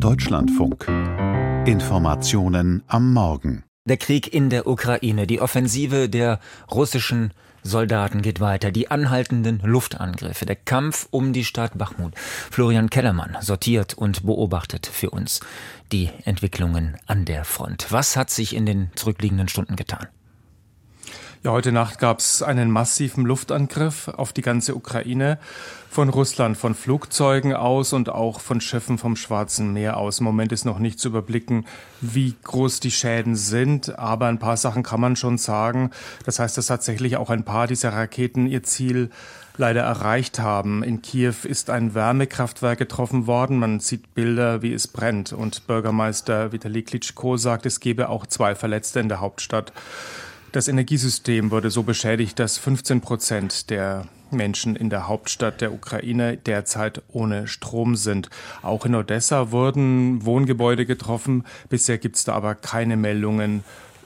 Deutschlandfunk. Informationen am Morgen. Der Krieg in der Ukraine, die Offensive der russischen Soldaten geht weiter, die anhaltenden Luftangriffe, der Kampf um die Stadt Bachmut. Florian Kellermann sortiert und beobachtet für uns die Entwicklungen an der Front. Was hat sich in den zurückliegenden Stunden getan? Ja, heute Nacht gab es einen massiven Luftangriff auf die ganze Ukraine von Russland, von Flugzeugen aus und auch von Schiffen vom Schwarzen Meer aus. Im Moment ist noch nicht zu überblicken, wie groß die Schäden sind, aber ein paar Sachen kann man schon sagen. Das heißt, dass tatsächlich auch ein paar dieser Raketen ihr Ziel leider erreicht haben. In Kiew ist ein Wärmekraftwerk getroffen worden. Man sieht Bilder, wie es brennt. Und Bürgermeister Vitali Klitschko sagt, es gebe auch zwei Verletzte in der Hauptstadt. Das Energiesystem wurde so beschädigt, dass 15 Prozent der Menschen in der Hauptstadt der Ukraine derzeit ohne Strom sind. Auch in Odessa wurden Wohngebäude getroffen. Bisher gibt es da aber keine Meldungen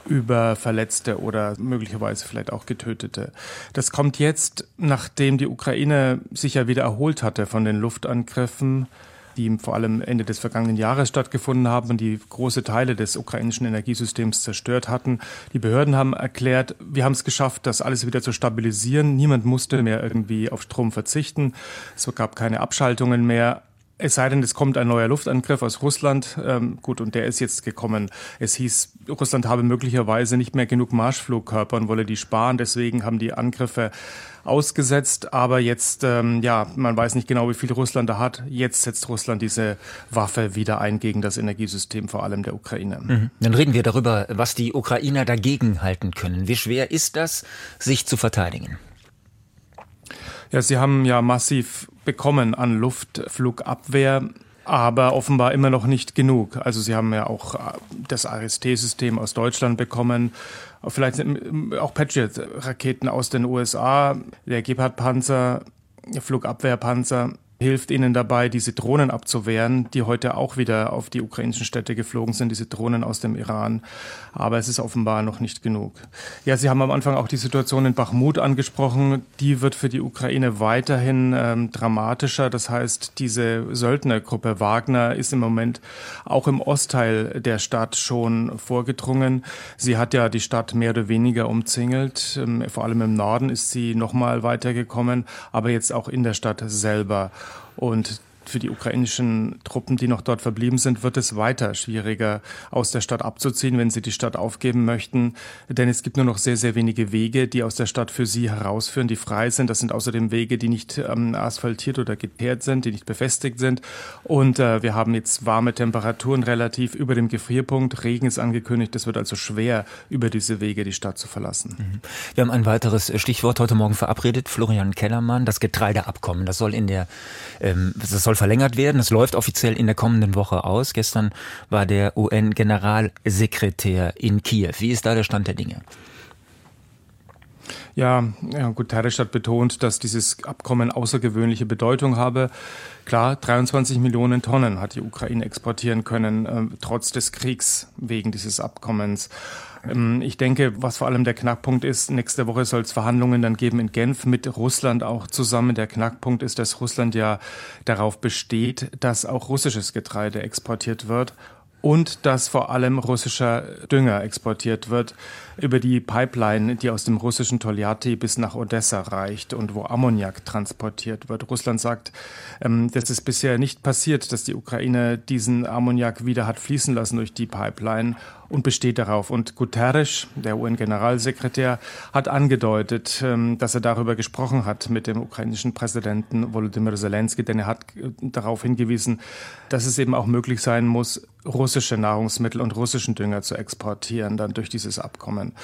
über Verletzte oder möglicherweise vielleicht auch Getötete. Das kommt jetzt, nachdem die Ukraine sich ja wieder erholt hatte von den Luftangriffen die vor allem Ende des vergangenen Jahres stattgefunden haben und die große Teile des ukrainischen Energiesystems zerstört hatten. Die Behörden haben erklärt, wir haben es geschafft, das alles wieder zu stabilisieren. Niemand musste mehr irgendwie auf Strom verzichten. Es gab keine Abschaltungen mehr. Es sei denn, es kommt ein neuer Luftangriff aus Russland. Ähm, gut, und der ist jetzt gekommen. Es hieß, Russland habe möglicherweise nicht mehr genug Marschflugkörper und wolle die sparen. Deswegen haben die Angriffe ausgesetzt. Aber jetzt, ähm, ja, man weiß nicht genau, wie viel Russland da hat. Jetzt setzt Russland diese Waffe wieder ein gegen das Energiesystem, vor allem der Ukraine. Mhm. Dann reden wir darüber, was die Ukrainer dagegen halten können. Wie schwer ist das, sich zu verteidigen? Ja, sie haben ja massiv bekommen an Luftflugabwehr aber offenbar immer noch nicht genug. Also sie haben ja auch äh, das AST-System aus Deutschland bekommen, vielleicht auch Patriot-Raketen aus den USA, der Gepard-Panzer, Flugabwehrpanzer hilft ihnen dabei, diese Drohnen abzuwehren, die heute auch wieder auf die ukrainischen Städte geflogen sind, diese Drohnen aus dem Iran. Aber es ist offenbar noch nicht genug. Ja, Sie haben am Anfang auch die Situation in Bachmut angesprochen. Die wird für die Ukraine weiterhin ähm, dramatischer. Das heißt, diese Söldnergruppe Wagner ist im Moment auch im Ostteil der Stadt schon vorgedrungen. Sie hat ja die Stadt mehr oder weniger umzingelt. Ähm, vor allem im Norden ist sie noch mal weitergekommen, aber jetzt auch in der Stadt selber. Und für die ukrainischen Truppen, die noch dort verblieben sind, wird es weiter schwieriger, aus der Stadt abzuziehen, wenn sie die Stadt aufgeben möchten. Denn es gibt nur noch sehr, sehr wenige Wege, die aus der Stadt für sie herausführen, die frei sind. Das sind außerdem Wege, die nicht ähm, asphaltiert oder geteert sind, die nicht befestigt sind. Und äh, wir haben jetzt warme Temperaturen relativ über dem Gefrierpunkt. Regen ist angekündigt. Es wird also schwer, über diese Wege die Stadt zu verlassen. Mhm. Wir haben ein weiteres Stichwort heute Morgen verabredet. Florian Kellermann, das Getreideabkommen. Das soll in der, ähm, das soll soll verlängert werden. Es läuft offiziell in der kommenden Woche aus. Gestern war der UN-Generalsekretär in Kiew. Wie ist da der Stand der Dinge? Ja, ja, Guterres hat betont, dass dieses Abkommen außergewöhnliche Bedeutung habe. Klar, 23 Millionen Tonnen hat die Ukraine exportieren können, äh, trotz des Kriegs wegen dieses Abkommens. Ähm, ich denke, was vor allem der Knackpunkt ist, nächste Woche soll es Verhandlungen dann geben in Genf mit Russland auch zusammen. Der Knackpunkt ist, dass Russland ja darauf besteht, dass auch russisches Getreide exportiert wird und dass vor allem russischer Dünger exportiert wird über die Pipeline, die aus dem russischen Toljatti bis nach Odessa reicht und wo Ammoniak transportiert wird. Russland sagt, ähm, das ist bisher nicht passiert, dass die Ukraine diesen Ammoniak wieder hat fließen lassen durch die Pipeline und besteht darauf. Und Guterres, der UN-Generalsekretär, hat angedeutet, ähm, dass er darüber gesprochen hat mit dem ukrainischen Präsidenten Volodymyr Zelensky, denn er hat äh, darauf hingewiesen, dass es eben auch möglich sein muss, russische Nahrungsmittel und russischen Dünger zu exportieren, dann durch dieses Abkommen.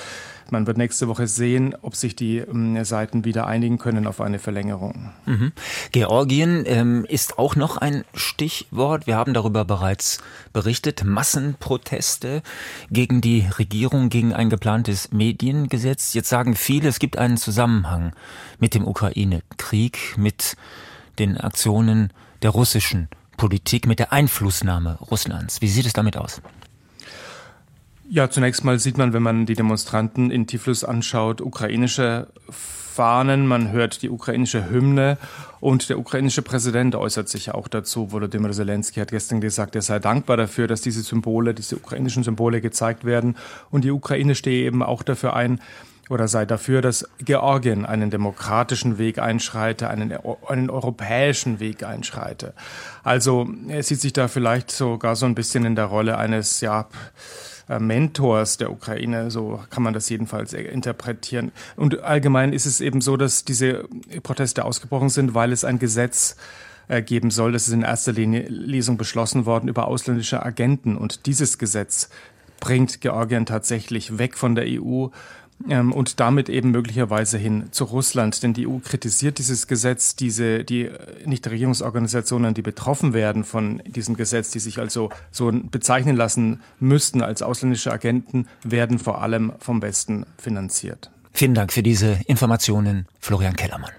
Man wird nächste Woche sehen, ob sich die ähm, Seiten wieder einigen können auf eine Verlängerung. Mhm. Georgien ähm, ist auch noch ein Stichwort. Wir haben darüber bereits berichtet. Massenproteste gegen die Regierung, gegen ein geplantes Mediengesetz. Jetzt sagen viele, es gibt einen Zusammenhang mit dem Ukraine-Krieg, mit den Aktionen der russischen Politik, mit der Einflussnahme Russlands. Wie sieht es damit aus? Ja, zunächst mal sieht man, wenn man die Demonstranten in Tiflis anschaut, ukrainische Fahnen, man hört die ukrainische Hymne und der ukrainische Präsident äußert sich auch dazu. Volodymyr Zelensky hat gestern gesagt, er sei dankbar dafür, dass diese Symbole, diese ukrainischen Symbole gezeigt werden und die Ukraine stehe eben auch dafür ein, oder sei dafür, dass Georgien einen demokratischen Weg einschreite, einen, einen europäischen Weg einschreite. Also er sieht sich da vielleicht sogar so ein bisschen in der Rolle eines, ja, Mentors der Ukraine, so kann man das jedenfalls interpretieren. Und allgemein ist es eben so, dass diese Proteste ausgebrochen sind, weil es ein Gesetz äh, geben soll. Das ist in erster Linie Lesung beschlossen worden über ausländische Agenten. Und dieses Gesetz bringt Georgien tatsächlich weg von der EU ähm, und damit eben möglicherweise hin zu Russland. Denn die EU kritisiert dieses Gesetz, diese, die Nichtregierungsorganisationen, die betroffen werden von diesem Gesetz, die sich also so bezeichnen lassen müssten als ausländische Agenten, werden vor allem vom Westen finanziert. Vielen Dank für diese Informationen, Florian Kellermann.